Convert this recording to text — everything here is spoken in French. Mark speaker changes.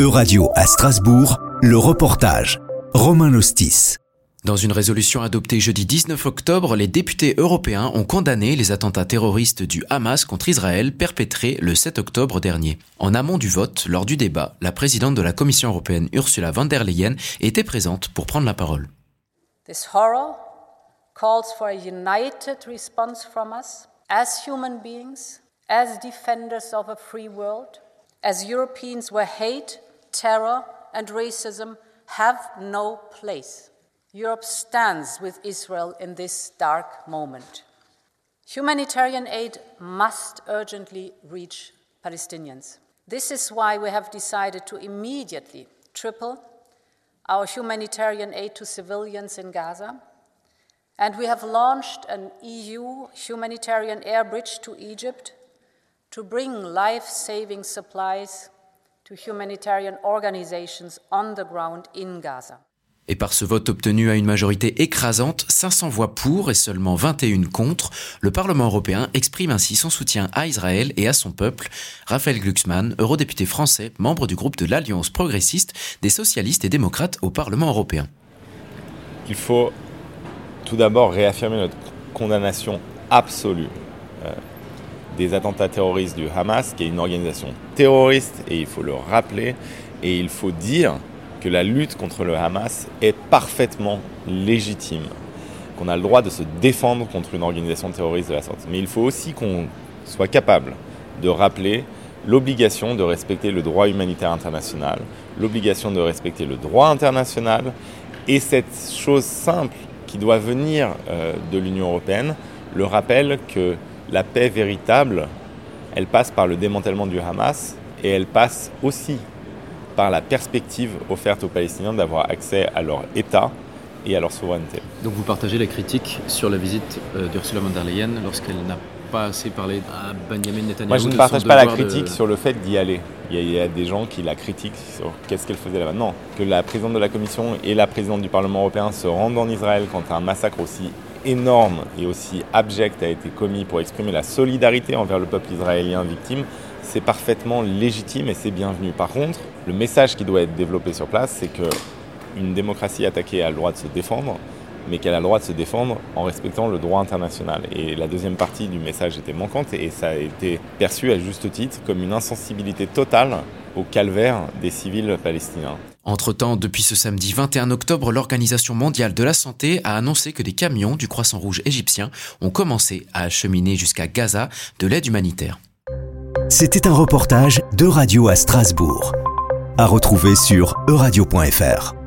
Speaker 1: Euradio à Strasbourg, le reportage. Romain Lostis.
Speaker 2: Dans une résolution adoptée jeudi 19 octobre, les députés européens ont condamné les attentats terroristes du Hamas contre Israël perpétrés le 7 octobre dernier. En amont du vote, lors du débat, la présidente de la Commission européenne Ursula von der Leyen était présente pour prendre la parole.
Speaker 3: This horror calls for a united response from us as human beings, as defenders of a free world, as Europeans where hate, terror and racism have no place. Europe stands with Israel in this dark moment. Humanitarian aid must urgently reach Palestinians. This is why we have decided to immediately triple our humanitarian aid to civilians in Gaza. And we have launched an EU humanitarian air bridge to Egypt to bring life saving supplies to humanitarian organizations on the ground in Gaza.
Speaker 2: Et par ce vote obtenu à une majorité écrasante, 500 voix pour et seulement 21 contre, le Parlement européen exprime ainsi son soutien à Israël et à son peuple. Raphaël Glucksmann, eurodéputé français, membre du groupe de l'Alliance progressiste des socialistes et démocrates au Parlement européen.
Speaker 4: Il faut tout d'abord réaffirmer notre condamnation absolue euh, des attentats terroristes du Hamas, qui est une organisation terroriste, et il faut le rappeler, et il faut dire que la lutte contre le Hamas est parfaitement légitime, qu'on a le droit de se défendre contre une organisation terroriste de la sorte. Mais il faut aussi qu'on soit capable de rappeler l'obligation de respecter le droit humanitaire international, l'obligation de respecter le droit international et cette chose simple qui doit venir euh, de l'Union européenne, le rappel que la paix véritable, elle passe par le démantèlement du Hamas et elle passe aussi par la perspective offerte aux Palestiniens d'avoir accès à leur État et à leur souveraineté.
Speaker 5: Donc vous partagez la critique sur la visite euh, d'Ursula von der Leyen lorsqu'elle n'a pas assez parlé à Benjamin Netanyahu
Speaker 4: Moi je ne partage pas la critique sur le fait d'y aller. Il y, a, des gens qui la critiquent sur qu'est-ce qu'elle faisait là-bas. Non, que la présidente de la Commission et la présidente du Parlement européen se rendent en Israël quand un massacre aussi énorme et aussi abject a été commis pour exprimer la solidarité envers le peuple israélien victime, c'est parfaitement légitime et c'est bienvenu. Par contre, le message qui doit être développé sur place, c'est que une démocratie attaquée a le droit de se défendre, mais qu'elle a le droit de se défendre en respectant le droit international. Et la deuxième partie du message était manquante et ça a été perçu à juste titre comme une insensibilité totale au calvaire des civils palestiniens.
Speaker 2: Entre-temps, depuis ce samedi 21 octobre, l'Organisation mondiale de la santé a annoncé que des camions du Croissant Rouge égyptien ont commencé à acheminer jusqu'à Gaza de l'aide humanitaire.
Speaker 1: C'était un reportage de Radio à Strasbourg. À retrouver sur euradio.fr.